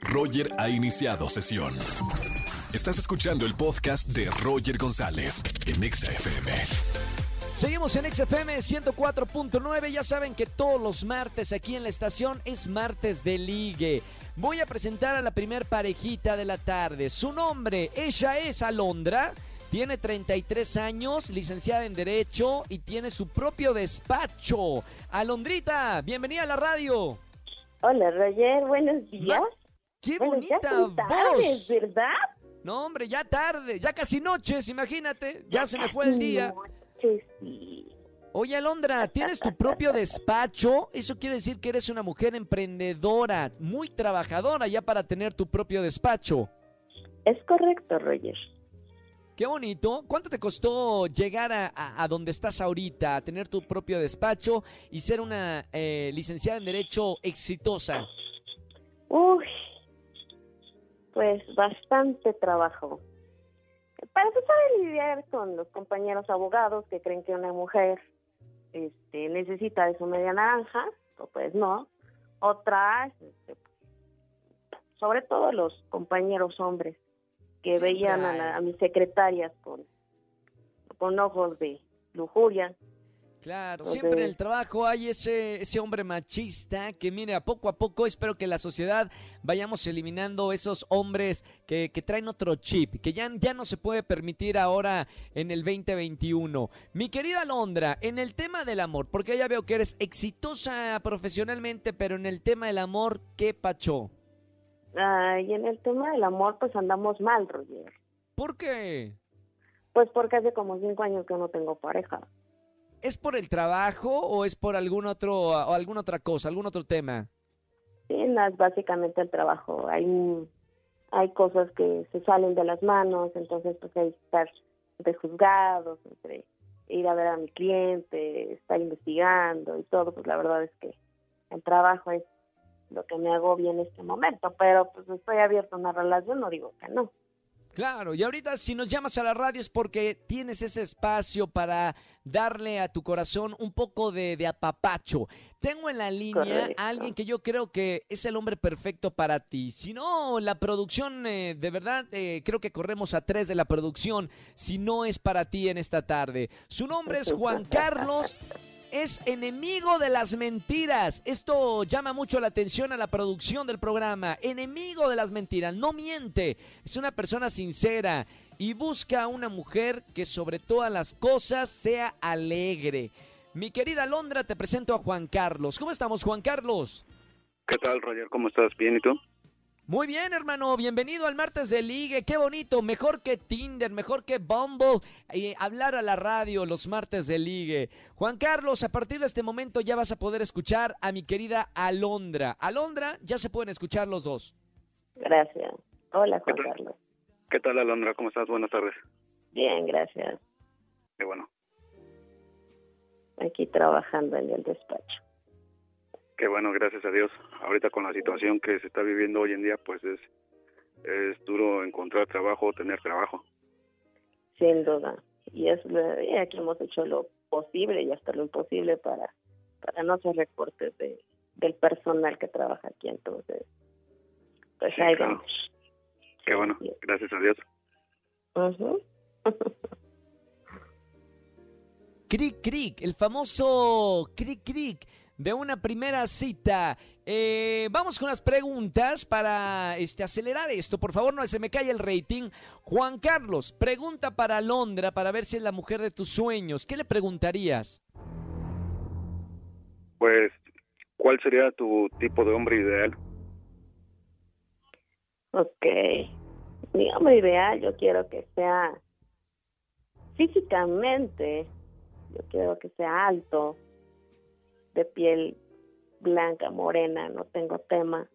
Roger ha iniciado sesión. Estás escuchando el podcast de Roger González en Exa FM. Seguimos en XFM 104.9. Ya saben que todos los martes aquí en la estación es martes de ligue. Voy a presentar a la primer parejita de la tarde. Su nombre, ella es Alondra. Tiene 33 años, licenciada en Derecho y tiene su propio despacho. Alondrita, bienvenida a la radio. Hola, Roger, buenos días. ¡Qué Bueno, bonita voz! tardes, ¿verdad? No, hombre, ya tarde, ya casi noches, imagínate. Ya se me fue el día. Sí, sí. Oye, Alondra, ¿tienes tu propio despacho? Eso quiere decir que eres una mujer emprendedora, muy trabajadora ya para tener tu propio despacho. Es correcto, Roger. Qué bonito. ¿Cuánto te costó llegar a, a- a donde estás ahorita, a tener tu propio despacho y ser una eh, licenciada en Derecho exitosa? Uy, pues bastante trabajo. Para empezar a lidiar con los compañeros abogados que creen que una mujer este, necesita de su media naranja, o pues no. Otras, este, sobre todo los compañeros hombres que veían a, la- a mis secretarias con, con ojos de lujuria. Claro, siempre en el trabajo hay ese, ese hombre machista que, mire, a poco a poco espero que la sociedad vayamos eliminando esos hombres que, que traen otro chip, que ya, ya no se puede permitir ahora en el 2021. Mi querida Londra, en el tema del amor, porque ya veo que eres exitosa profesionalmente, pero en el tema del amor, ¿qué pacho? Ah, y en el tema del amor, pues andamos mal, Roger. ¿Por qué? Pues porque hace como cinco años que no tengo pareja. ¿Es por el trabajo o es por algún otro, o alguna otra cosa, algún otro tema? Sí, no, es básicamente el trabajo. Hay, hay cosas que se salen de las manos, entonces pues hay que estar entre juzgados, entre ir a ver a mi cliente, estar investigando y todo, pues la verdad es que el trabajo es lo que me agobia en este momento, pero pues estoy abierto a una relación, no digo que no. Claro, y ahorita si nos llamas a la radio es porque tienes ese espacio para darle a tu corazón un poco de, de apapacho. Tengo en la línea Correcto. a alguien que yo creo que es el hombre perfecto para ti. Si no, la producción, eh, de verdad, eh, creo que corremos a tres de la producción, si no es para ti en esta tarde. Su nombre es Juan Carlos. Es enemigo de las mentiras. Esto llama mucho la atención a la producción del programa. Enemigo de las mentiras. No miente. Es una persona sincera y busca a una mujer que sobre todas las cosas sea alegre. Mi querida Londra, te presento a Juan Carlos. ¿Cómo estamos, Juan Carlos? ¿Qué tal, Roger? ¿Cómo estás? ¿Bien y tú? Muy bien, hermano. Bienvenido al martes de ligue. Qué bonito. Mejor que Tinder, mejor que Bumble. Y hablar a la radio los martes de ligue. Juan Carlos, a partir de este momento ya vas a poder escuchar a mi querida Alondra. Alondra, ya se pueden escuchar los dos. Gracias. Hola, Juan. Carlos. ¿Qué tal, Alondra? ¿Cómo estás? Buenas tardes. Bien, gracias. Qué bueno. Aquí trabajando en el despacho. Qué bueno, gracias a Dios. Ahorita con la situación que se está viviendo hoy en día, pues es, es duro encontrar trabajo, tener trabajo. Sin duda. Y es y aquí hemos hecho lo posible y hasta lo imposible para, para no hacer recortes de, del personal que trabaja aquí. Entonces, pues Sí, ahí claro. vamos. Qué bueno, gracias a Dios. Ujú. Cric Cric, el famoso Cric Cric de una primera cita. Eh, vamos con las preguntas para este, acelerar esto. Por favor, no se me cae el rating. Juan Carlos, pregunta para Londra para ver si es la mujer de tus sueños. ¿Qué le preguntarías? Pues, ¿cuál sería tu tipo de hombre ideal? ok. Mi hombre ideal, yo quiero que sea físicamente, yo quiero que sea alto, de piel blanca, morena, no tengo tema.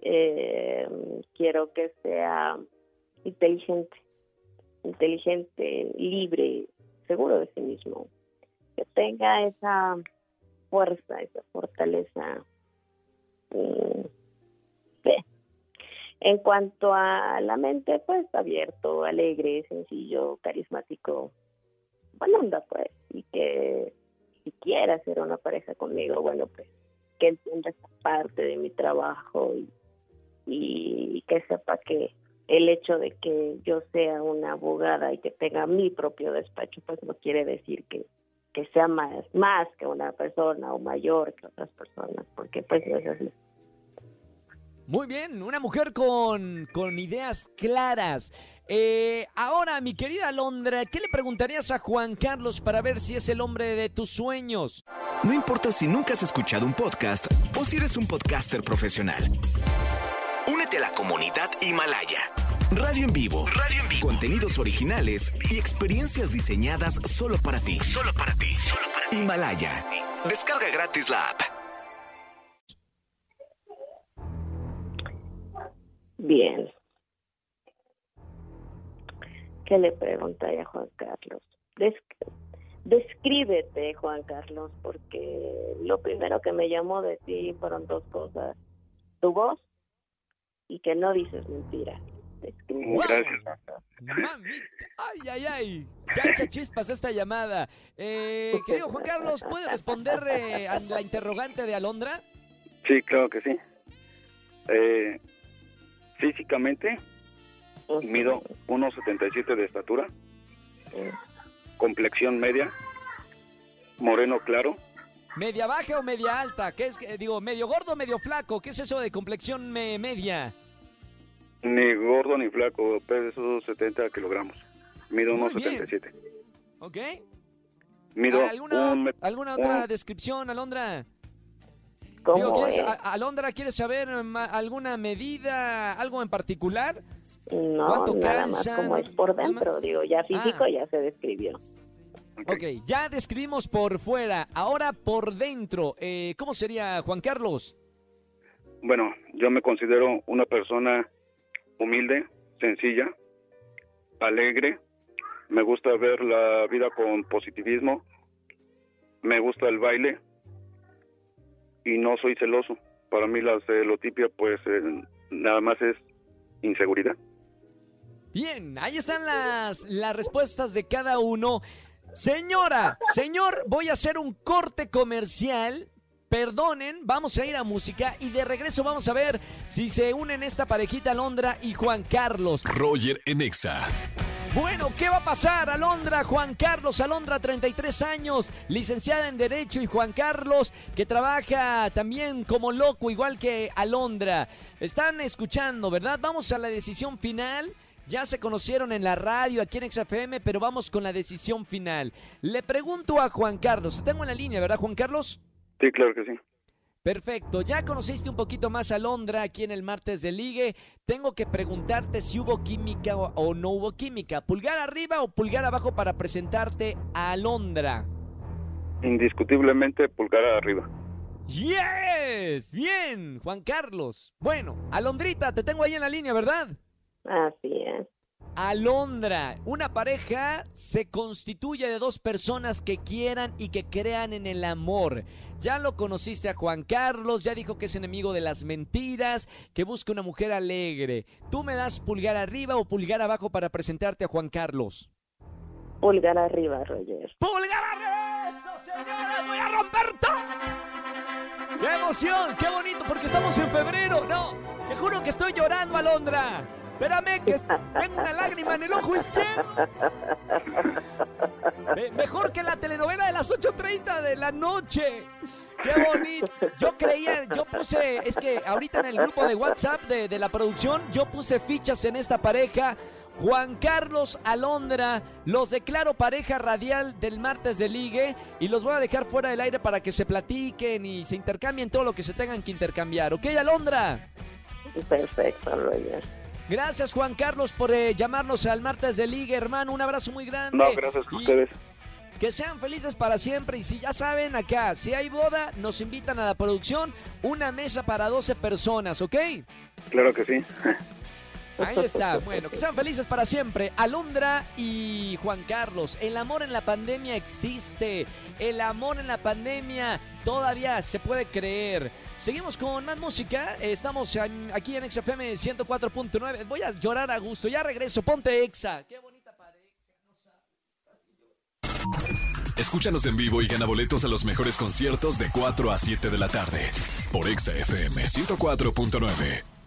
Eh, quiero que sea inteligente, inteligente, libre, seguro de sí mismo, que tenga esa fuerza, esa fortaleza. sí. En cuanto a la mente, pues abierto, alegre, sencillo, carismático, buena onda, pues, y que si quiere hacer una pareja conmigo, bueno, pues que entienda parte de mi trabajo y, y que sepa que el hecho de que yo sea una abogada y que tenga mi propio despacho, pues no quiere decir que, que sea más, más que una persona o mayor que otras personas, porque pues no es así. Muy bien, una mujer con, con ideas claras. Eh, ahora, mi querida Londra, ¿qué le preguntarías a Juan Carlos para ver si es el hombre de tus sueños? No importa si nunca has escuchado un podcast o si eres un podcaster profesional. Únete a la comunidad Himalaya. Radio en vivo. Radio en vivo. Contenidos originales y experiencias diseñadas solo para ti. Solo para ti. Solo para ti. Himalaya. Descarga gratis la app. Bien. ¿Qué le preguntaría a Juan Carlos? Desc- descríbete, Juan Carlos, porque lo primero que me llamó de ti fueron dos cosas. Tu voz y que no dices mentiras. Descríbete. Wow. Gracias. Mamita, ay, ay, ay. Chispas esta llamada. Eh, querido Juan Carlos, ¿puede responder eh, a la interrogante de Alondra? Sí, claro que sí. Eh, físicamente. Mido 1,77 de estatura, Sí. complexión media, moreno claro, ¿Media baja o media alta? ¿Qué es? eh, digo, medio gordo o medio flaco. ¿Qué es eso de complexión me- media? ni gordo ni flaco, peso 70 kilogramos. Mido Muy 1,77. ¿Ok? Mido ¿Alguna, un met- ¿alguna otra un- descripción, Alondra? Digo, ¿Cómo ¿quieres- es? a- Alondra, ¿quieres saber alguna medida, algo en particular? No, ¿Cuánto nada más como es por dentro, digo, ya físico Ah. ya se describió. Ok. Ok, ya describimos por fuera, ahora por dentro. Eh, ¿Cómo sería, Juan Carlos? Bueno, yo me considero una persona humilde, sencilla, alegre. Me gusta ver la vida con positivismo. Me gusta el baile. Y no soy celoso. Para mí la celotipia, pues, eh, nada más es inseguridad. Bien, ahí están las, las respuestas de cada uno. Señora, señor, voy a hacer un corte comercial. Perdonen, vamos a ir a música y de regreso vamos a ver si se unen esta parejita Alondra y Juan Carlos. Roger en Exa. Bueno, ¿qué va a pasar? Alondra, Juan Carlos, Alondra, 33 años, licenciada en Derecho, y Juan Carlos, que trabaja también como loco, igual que Alondra. Están escuchando, ¿verdad? Vamos a la decisión final. Ya se conocieron en la radio aquí en XFM, pero vamos con la decisión final. Le pregunto a Juan Carlos, te tengo en la línea, ¿verdad, Juan Carlos? Sí, claro que sí. Perfecto, ya conociste un poquito más a Londra aquí en el martes de ligue. Tengo que preguntarte si hubo química o, o no hubo química. ¿Pulgar arriba o pulgar abajo para presentarte a Londra? Indiscutiblemente pulgar arriba. ¡Yes! Bien, Juan Carlos. Bueno, Alondrita, te tengo ahí en la línea, ¿verdad? Así es. Alondra, una pareja se constituye de dos personas que quieran y que crean en el amor. Ya lo conociste a Juan Carlos, ya dijo que es enemigo de las mentiras, que busca una mujer alegre. ¿Tú me das pulgar arriba o pulgar abajo para presentarte a Juan Carlos? Pulgar arriba, Roger. ¡Pulgar arriba! ¡Eso, señora! ¡Voy a romper todo! ¡Qué emoción! ¡Qué bonito! Porque estamos en febrero. No, te juro que estoy llorando, Alondra. Espérame, que tengo una lágrima en el ojo izquierdo. Me- mejor que la telenovela de las 8.30 de la noche. ¡Qué bonito! Yo creía, yo puse, es que ahorita en el grupo de WhatsApp de, de la producción, yo puse fichas en esta pareja. Juan Carlos Alondra, los declaro pareja radial del martes de ligue y los voy a dejar fuera del aire para que se platiquen y se intercambien todo lo que se tengan que intercambiar. ¿Ok, Alondra? Perfecto, Roger. Gracias, Juan Carlos, por eh, llamarnos al martes de ligue, hermano. Un abrazo muy grande. No, gracias a ustedes. Que sean felices para siempre y si ya saben acá, si hay boda, nos invitan a la producción, una mesa para 12 personas, ¿ok? Claro que sí. Ahí está. Bueno, que sean felices para siempre. Alondra y Juan Carlos. El amor en la pandemia existe. El amor en la pandemia todavía se puede creer. Seguimos con más música. Estamos aquí en XFM 104.9. Voy a llorar a gusto. Ya regreso. Ponte Exa. Qué bonita pareja. Escúchanos en vivo y gana boletos a los mejores conciertos de 4 a 7 de la tarde por Exa FM 104.9.